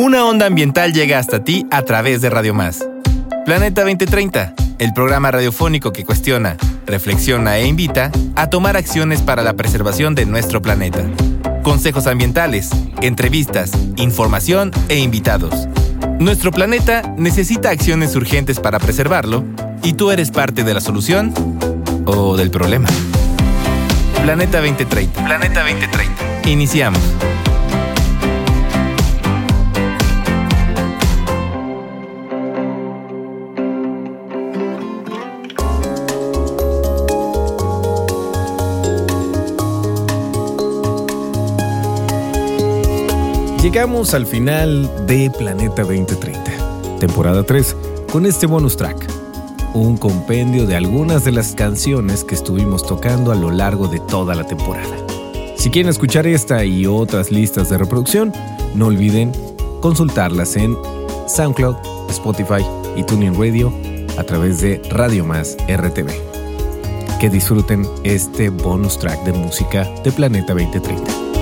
Una onda ambiental llega hasta ti a través de Radio Más. Planeta 2030, el programa radiofónico que cuestiona, reflexiona e invita a tomar acciones para la preservación de nuestro planeta. Consejos ambientales, entrevistas, información e invitados. Nuestro planeta necesita acciones urgentes para preservarlo y tú eres parte de la solución o del problema. Planeta 2030. Planeta 2030. Iniciamos. Llegamos al final de Planeta 2030, temporada 3, con este bonus track, un compendio de algunas de las canciones que estuvimos tocando a lo largo de toda la temporada. Si quieren escuchar esta y otras listas de reproducción, no olviden consultarlas en SoundCloud, Spotify y Tuning Radio a través de Radio Más RTV. Que disfruten este bonus track de música de Planeta 2030.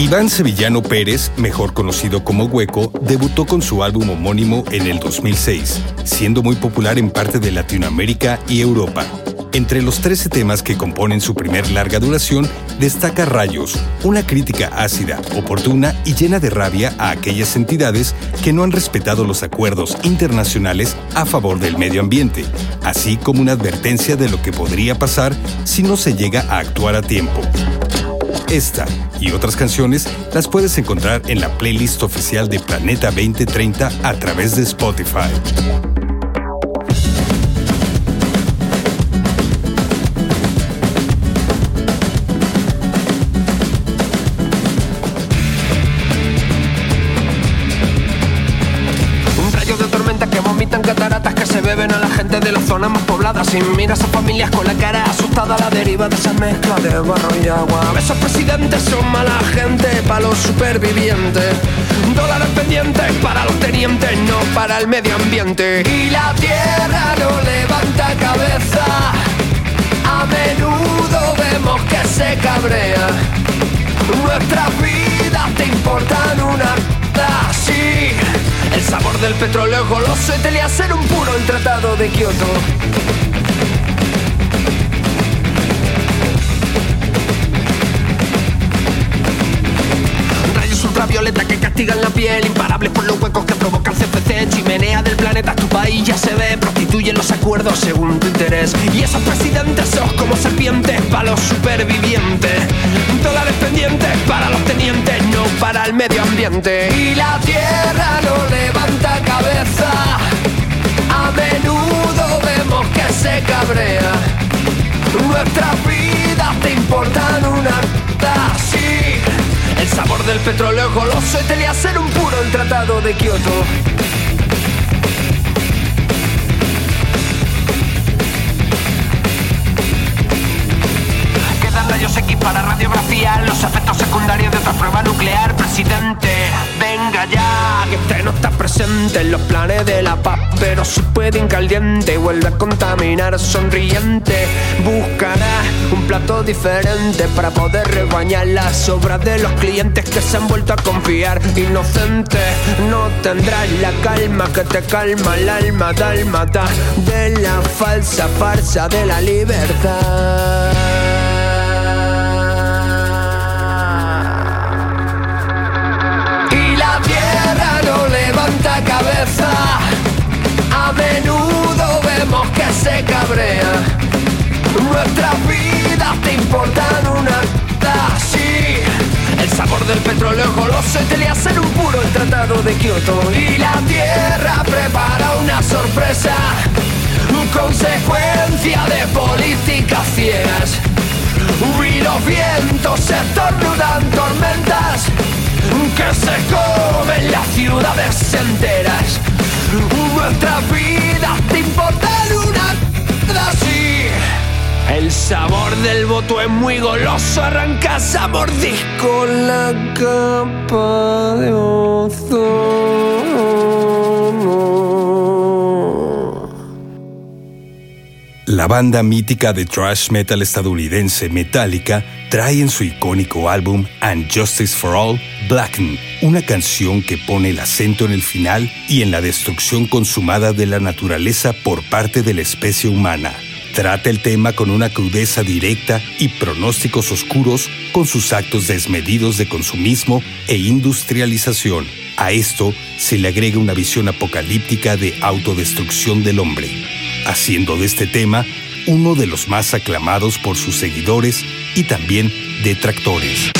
Iván Sevillano Pérez, mejor conocido como Hueco, debutó con su álbum homónimo en el 2006, siendo muy popular en parte de Latinoamérica y Europa. Entre los 13 temas que componen su primer larga duración, destaca Rayos, una crítica ácida, oportuna y llena de rabia a aquellas entidades que no han respetado los acuerdos internacionales a favor del medio ambiente, así como una advertencia de lo que podría pasar si no se llega a actuar a tiempo. Esta y otras canciones las puedes encontrar en la playlist oficial de Planeta 2030 a través de Spotify. zonas más Sin miras a familias con la cara asustada. A la deriva de esa mezcla de barro y agua. Esos presidentes son mala gente para los supervivientes. Dólares pendientes para los tenientes No para el medio ambiente. Y la tierra no levanta cabeza. A menudo vemos que se cabrea. Nuestras vidas te importan una sí el sabor del petróleo goloso y te hacer un puro el tratado de Kioto. Rayos ultravioleta que castigan la piel, imparables por los huecos que provocan CFC. Chimenea del planeta, tu país ya se ve, prostituyen los acuerdos según tu interés. Y esos presidentes son como serpientes para los supervivientes. Dólares pendientes para los tenientes, para el medio ambiente. Y la tierra no levanta cabeza. A menudo vemos que se cabrea. Nuestras vidas te importan una sí. El sabor del petróleo goloso y te le hacer un puro el tratado de Kioto. Para radiografía los efectos secundarios de otra prueba nuclear, presidente. Venga ya, que usted no está presente en los planes de la paz, pero si puede incaliente, vuelve a contaminar sonriente. Buscará un plato diferente para poder rebañar las obras de los clientes que se han vuelto a confiar. Inocente, no tendrás la calma que te calma el alma dálmata de la falsa farsa de la libertad. Cabeza. A menudo vemos que se cabrea. Nuestras vidas te importan una sí. El sabor del petróleo goloso te le hacen un puro el tratado de Kioto. Y la tierra prepara una sorpresa. Consecuencia de políticas ciegas. Y los vientos se tornudan tormentas que se comen las ciudades enteras. Nuestra vida te importa una así. El sabor del voto es muy goloso, arrancas a mordisco la capa de ozono. La banda mítica de thrash metal estadounidense Metallica trae en su icónico álbum And Justice for All, Blacken, una canción que pone el acento en el final y en la destrucción consumada de la naturaleza por parte de la especie humana. Trata el tema con una crudeza directa y pronósticos oscuros con sus actos desmedidos de consumismo e industrialización. A esto se le agrega una visión apocalíptica de autodestrucción del hombre, haciendo de este tema uno de los más aclamados por sus seguidores y también detractores.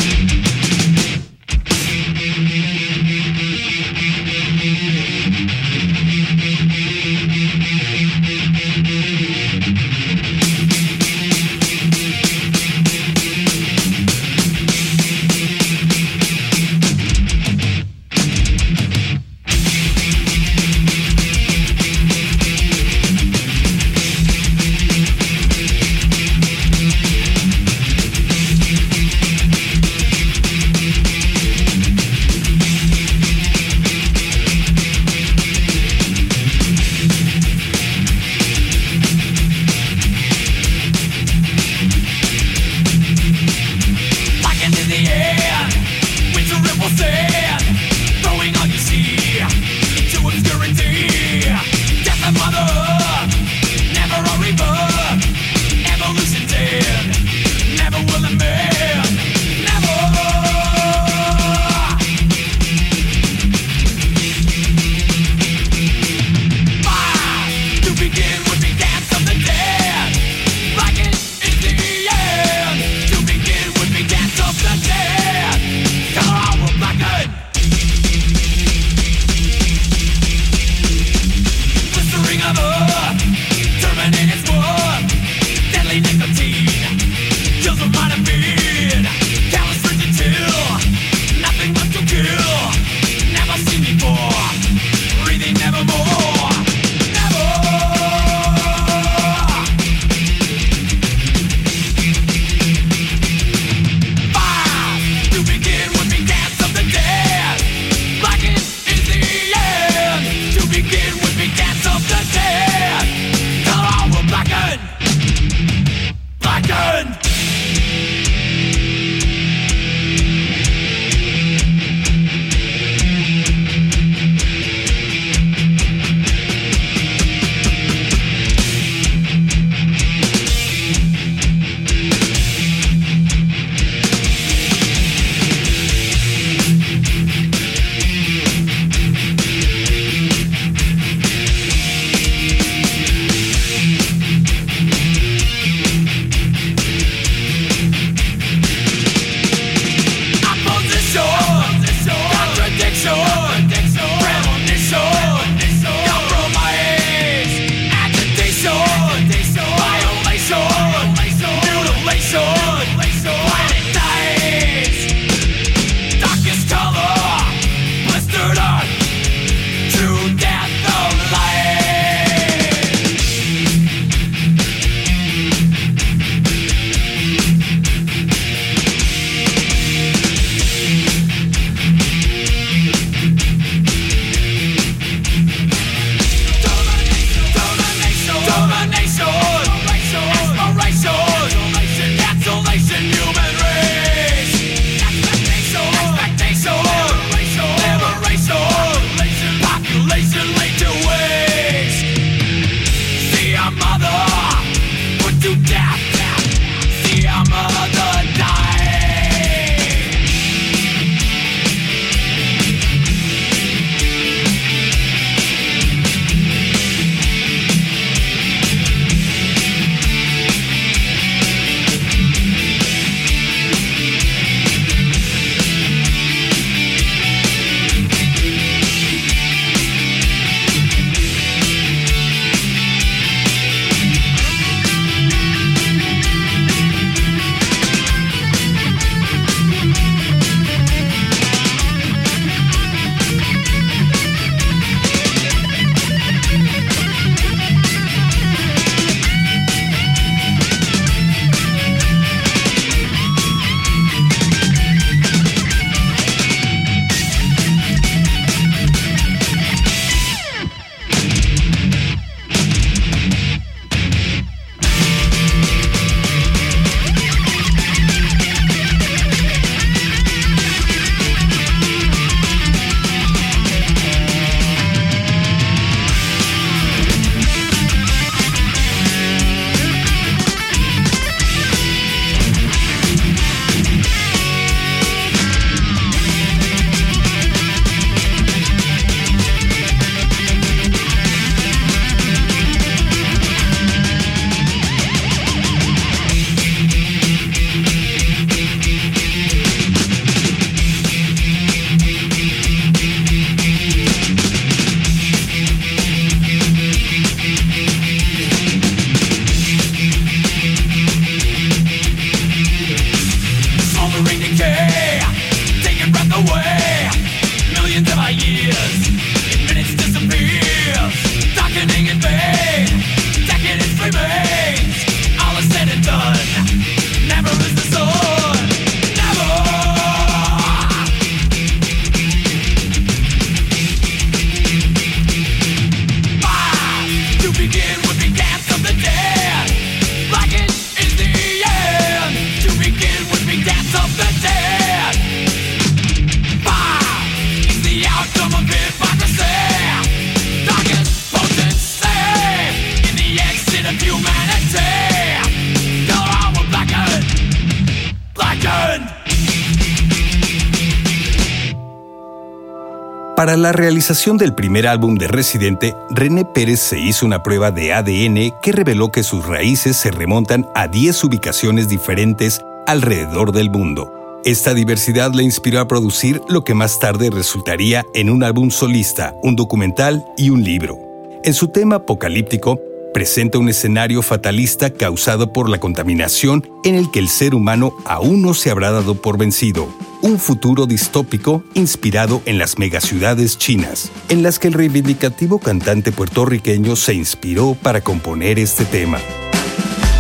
Para la realización del primer álbum de Residente, René Pérez se hizo una prueba de ADN que reveló que sus raíces se remontan a 10 ubicaciones diferentes alrededor del mundo. Esta diversidad le inspiró a producir lo que más tarde resultaría en un álbum solista, un documental y un libro. En su tema apocalíptico, presenta un escenario fatalista causado por la contaminación en el que el ser humano aún no se habrá dado por vencido. Un futuro distópico inspirado en las megaciudades chinas, en las que el reivindicativo cantante puertorriqueño se inspiró para componer este tema.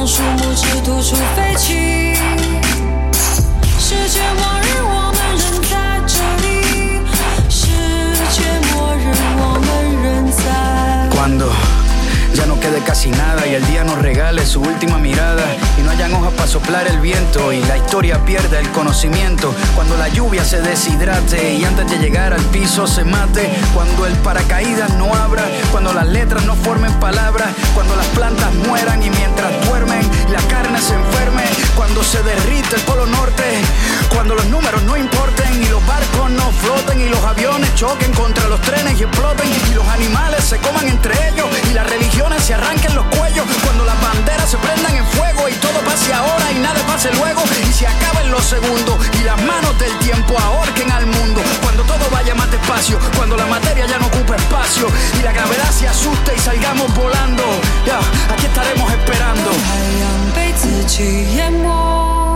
让树木枝突出飞起。世界末日 casi nada y el día nos regale su última mirada y no hayan hojas para soplar el viento y la historia pierda el conocimiento. Cuando la lluvia se deshidrate y antes de llegar al piso se mate. Cuando el paracaídas no abra, cuando las letras no formen palabras, cuando las plantas mueran y mientras duermen la carne se enferme. Cuando se derrite el polo norte, cuando los números no importen y los barcos no floten y los aviones choquen contra los trenes y exploten y los animales se coman entre ellos y las religiones se arranquen los cuellos. Cuando las banderas se prendan en fuego y todo pase ahora y nada pase luego y se acaben los segundos y las manos del tiempo ahorquen al mundo. Cuando todo vaya más despacio, cuando la materia ya no ocupe espacio y la gravedad se asuste y salgamos volando, ya, aquí estaremos esperando. sky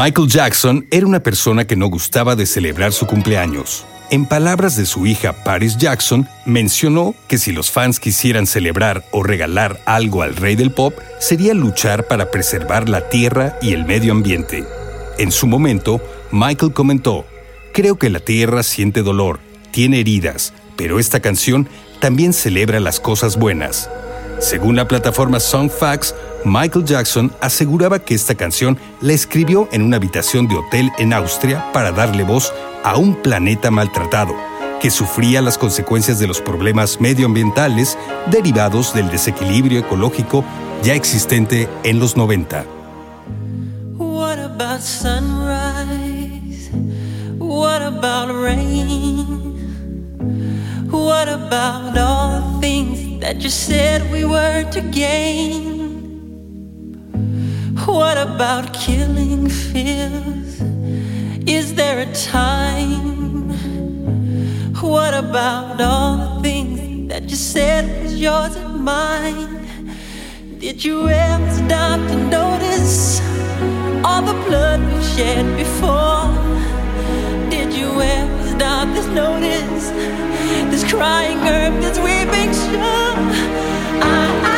Michael Jackson era una persona que no gustaba de celebrar su cumpleaños. En palabras de su hija Paris Jackson, mencionó que si los fans quisieran celebrar o regalar algo al rey del pop, sería luchar para preservar la tierra y el medio ambiente. En su momento, Michael comentó, Creo que la tierra siente dolor, tiene heridas, pero esta canción también celebra las cosas buenas. Según la plataforma Songfacts, Michael Jackson aseguraba que esta canción la escribió en una habitación de hotel en Austria para darle voz a un planeta maltratado, que sufría las consecuencias de los problemas medioambientales derivados del desequilibrio ecológico ya existente en los 90. What about rain? What about all things that you said we were to gain? What about killing fears? Is there a time? What about all the things that you said was yours and mine? Did you ever stop to notice all the blood we've shed before? Did you ever stop to notice this crying earth, this weeping shore? I, I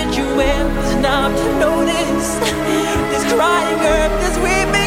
ever stop to notice this crying earth, this weeping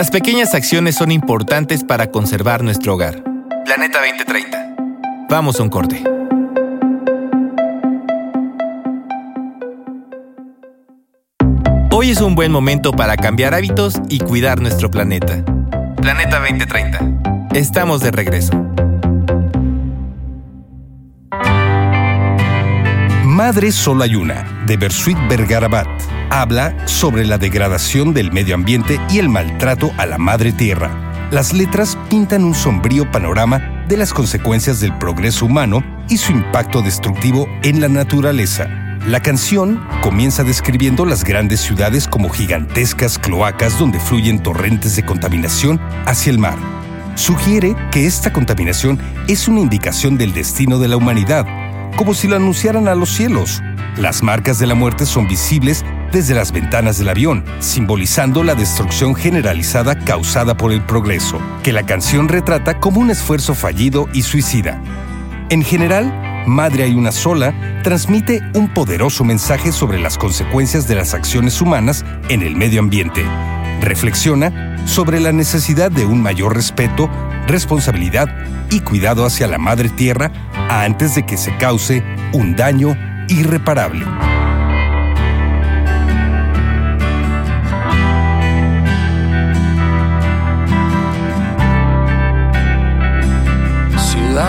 Las pequeñas acciones son importantes para conservar nuestro hogar. Planeta 2030. Vamos a un corte. Hoy es un buen momento para cambiar hábitos y cuidar nuestro planeta. Planeta 2030. Estamos de regreso. Madre Solo hay una, de Bersuit Bergarabat, habla sobre la degradación del medio ambiente y el maltrato a la madre tierra. Las letras pintan un sombrío panorama de las consecuencias del progreso humano y su impacto destructivo en la naturaleza. La canción comienza describiendo las grandes ciudades como gigantescas cloacas donde fluyen torrentes de contaminación hacia el mar. Sugiere que esta contaminación es una indicación del destino de la humanidad como si lo anunciaran a los cielos. Las marcas de la muerte son visibles desde las ventanas del avión, simbolizando la destrucción generalizada causada por el progreso, que la canción retrata como un esfuerzo fallido y suicida. En general, Madre hay una sola transmite un poderoso mensaje sobre las consecuencias de las acciones humanas en el medio ambiente. Reflexiona sobre la necesidad de un mayor respeto, responsabilidad y cuidado hacia la Madre Tierra antes de que se cause un daño irreparable.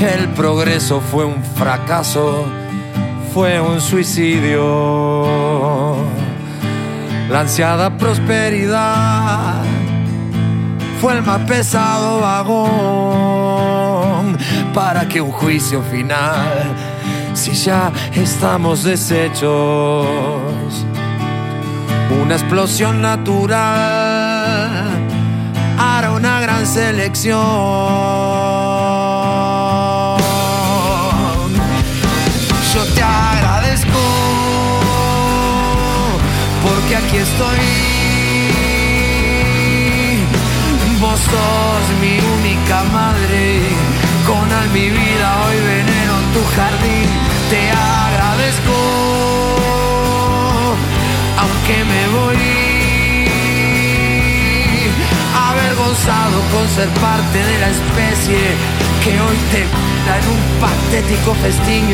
El progreso fue un fracaso, fue un suicidio. La ansiada prosperidad fue el más pesado vagón para que un juicio final, si ya estamos deshechos, una explosión natural hará una gran selección. Porque aquí estoy. Vos sos mi única madre con al mi vida hoy veneno en tu jardín. Te agradezco, aunque me voy avergonzado con ser parte de la especie que hoy te da en un patético festín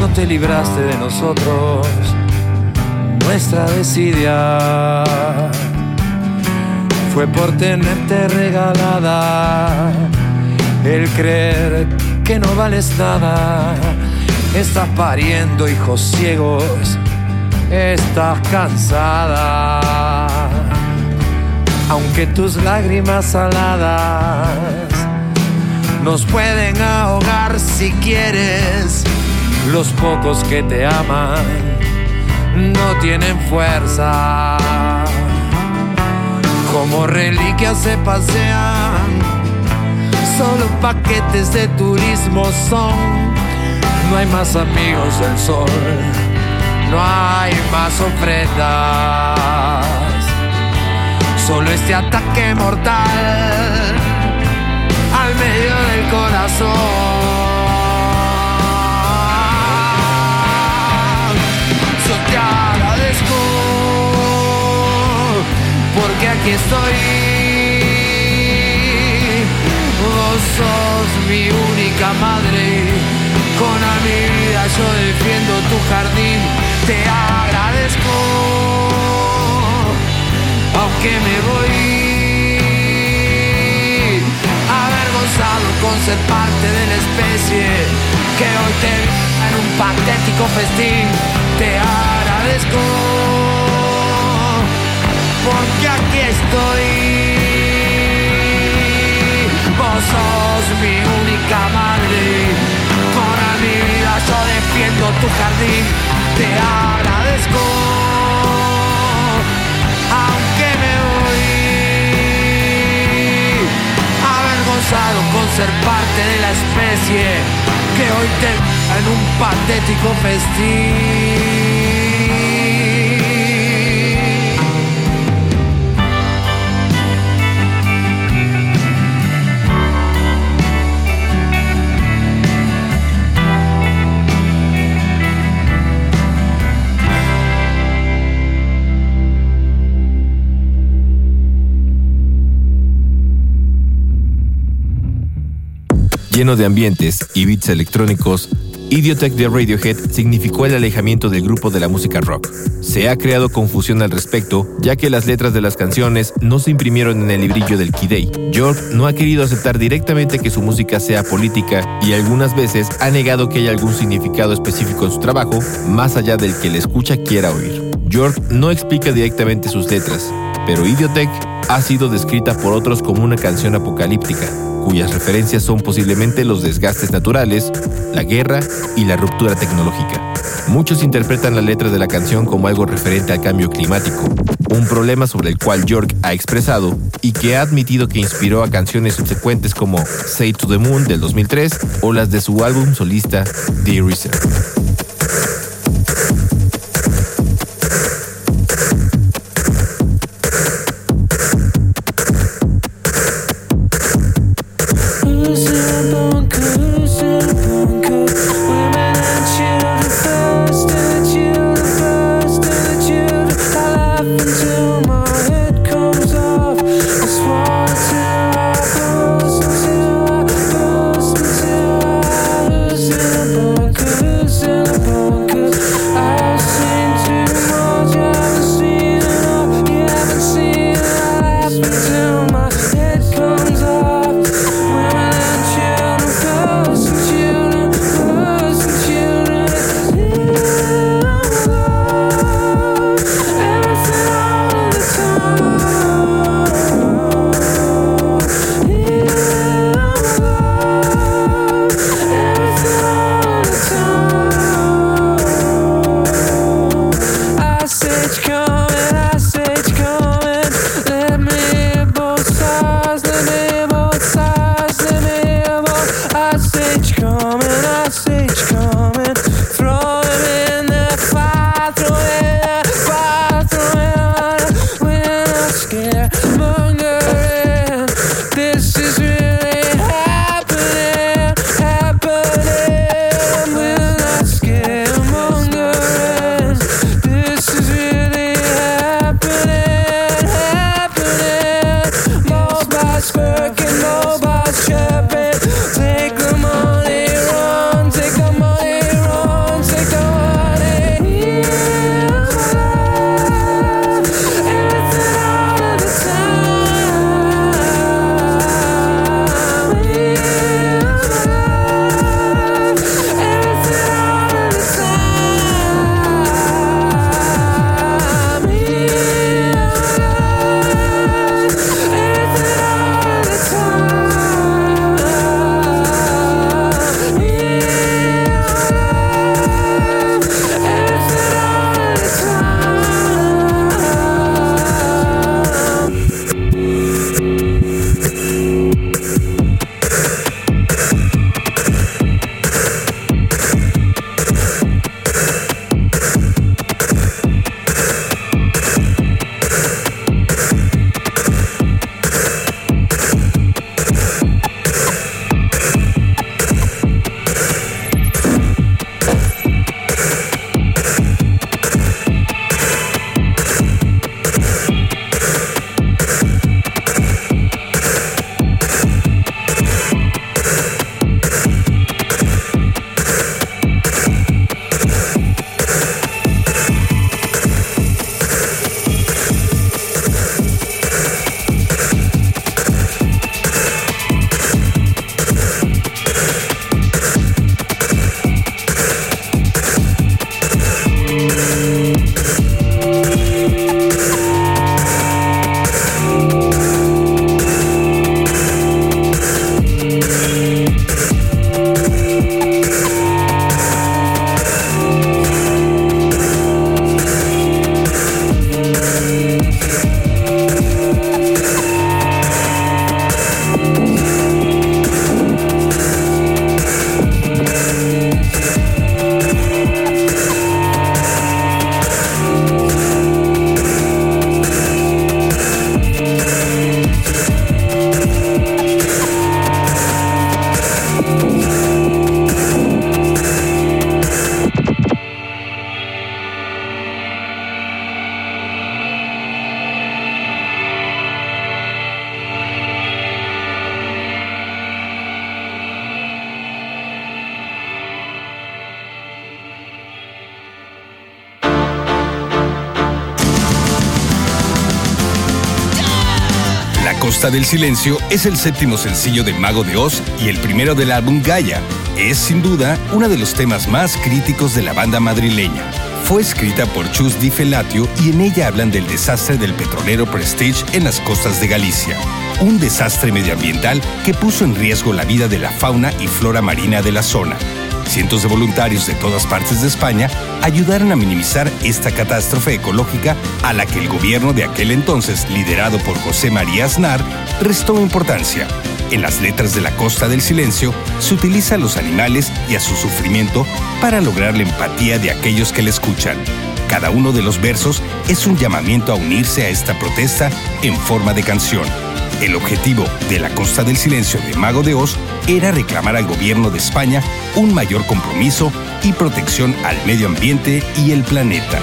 no te libraste de nosotros, nuestra desidia fue por tenerte regalada el creer que no vales nada. Estás pariendo hijos ciegos, estás cansada. Aunque tus lágrimas saladas nos pueden ahogar si quieres, los pocos que te aman no tienen fuerza. Como reliquias se pasean solo paquetes de turismo son. No hay más amigos del sol, no hay más ofrendas. Solo este ataque mortal al medio del corazón. Aquí estoy sos mi única madre. Con a vida yo defiendo tu jardín. Te agradezco, aunque me voy avergonzado con ser parte de la especie que hoy te en un patético festín. Te agradezco, porque aquí estoy. Vos sos mi única madre, con mi vida yo defiendo tu jardín, te agradezco, aunque me voy. Avergonzado con ser parte de la especie que hoy tengo en un patético festín. Lleno de ambientes y beats electrónicos, Idiotech de Radiohead significó el alejamiento del grupo de la música rock. Se ha creado confusión al respecto, ya que las letras de las canciones no se imprimieron en el librillo del Key York no ha querido aceptar directamente que su música sea política y algunas veces ha negado que haya algún significado específico en su trabajo, más allá del que el escucha quiera oír. York no explica directamente sus letras, pero Idiotech ha sido descrita por otros como una canción apocalíptica, cuyas referencias son posiblemente los desgastes naturales, la guerra y la ruptura tecnológica. Muchos interpretan la letra de la canción como algo referente al cambio climático, un problema sobre el cual York ha expresado y que ha admitido que inspiró a canciones subsecuentes como Say to the Moon del 2003 o las de su álbum solista The Eraser. Silencio es el séptimo sencillo de Mago de Oz y el primero del álbum Gaia. Es sin duda uno de los temas más críticos de la banda madrileña. Fue escrita por Chus Di Felatio y en ella hablan del desastre del petrolero Prestige en las costas de Galicia. Un desastre medioambiental que puso en riesgo la vida de la fauna y flora marina de la zona. Cientos de voluntarios de todas partes de España ayudaron a minimizar esta catástrofe ecológica a la que el gobierno de aquel entonces, liderado por José María Aznar, restó importancia. En las letras de la Costa del Silencio se utiliza a los animales y a su sufrimiento para lograr la empatía de aquellos que le escuchan. Cada uno de los versos es un llamamiento a unirse a esta protesta en forma de canción. El objetivo de la Costa del Silencio de Mago de Oz era reclamar al gobierno de España un mayor compromiso y protección al medio ambiente y el planeta.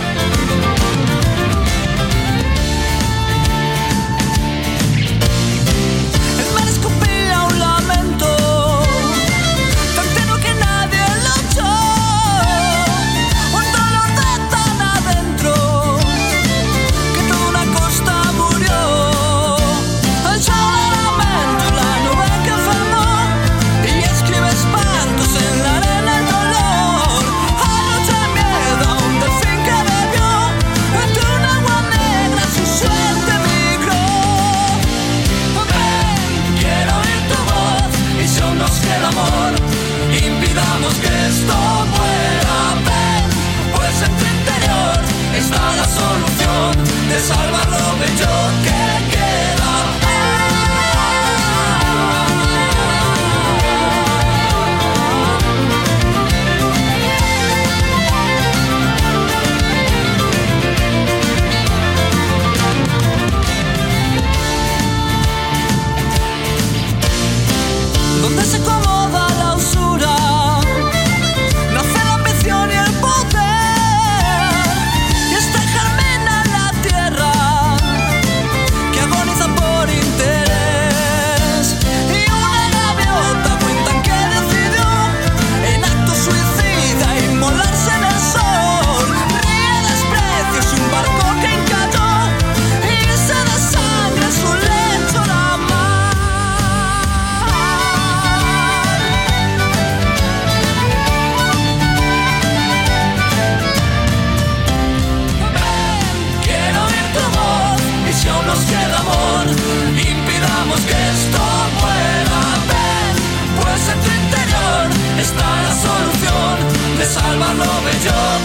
joy.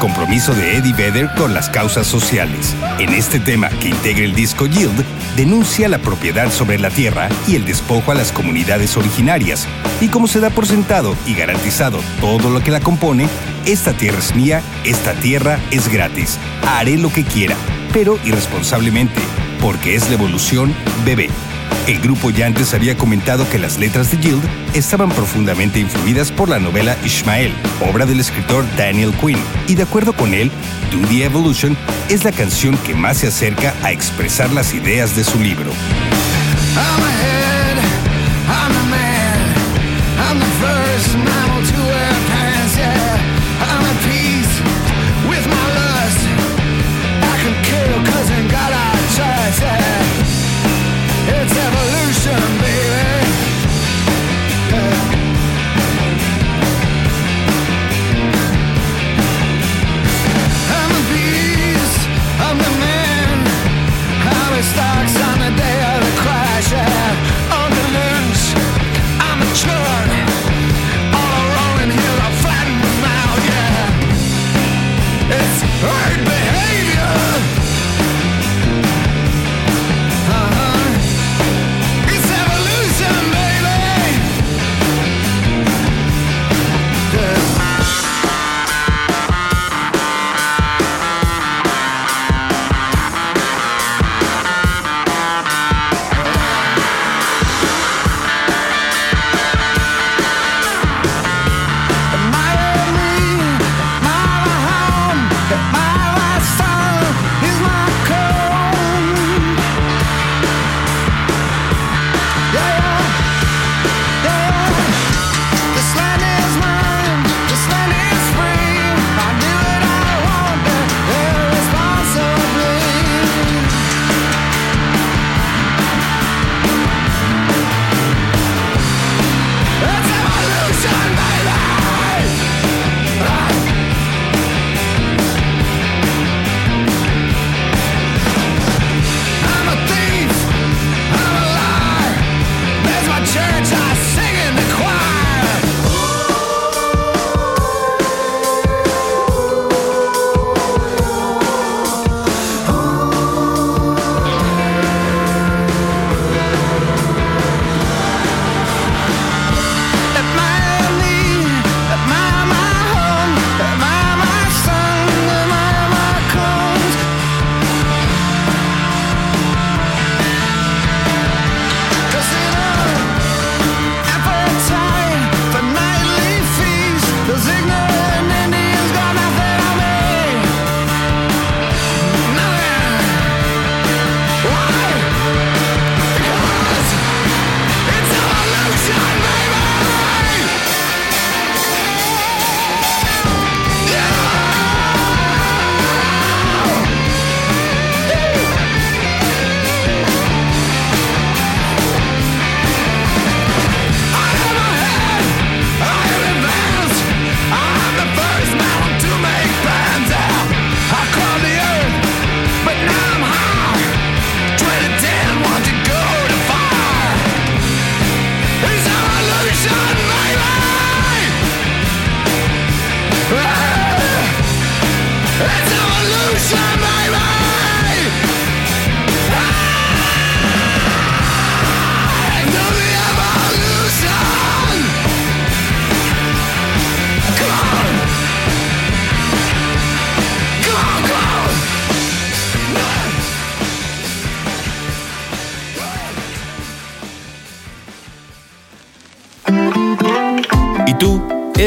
Compromiso de Eddie Vedder con las causas sociales. En este tema que integra el disco Yield, denuncia la propiedad sobre la tierra y el despojo a las comunidades originarias. Y como se da por sentado y garantizado todo lo que la compone, esta tierra es mía, esta tierra es gratis. Haré lo que quiera, pero irresponsablemente, porque es la evolución bebé. El grupo ya antes había comentado que las letras de Yield estaban profundamente influidas por la novela Ishmael, obra del escritor Daniel Quinn, y de acuerdo con él, Do the Evolution es la canción que más se acerca a expresar las ideas de su libro.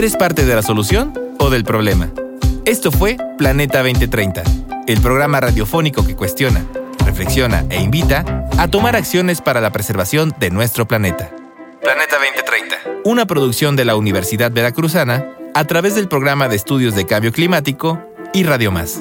¿Eres parte de la solución o del problema? Esto fue Planeta 2030, el programa radiofónico que cuestiona, reflexiona e invita a tomar acciones para la preservación de nuestro planeta. Planeta 2030, una producción de la Universidad Veracruzana a través del programa de estudios de cambio climático y Radio Más.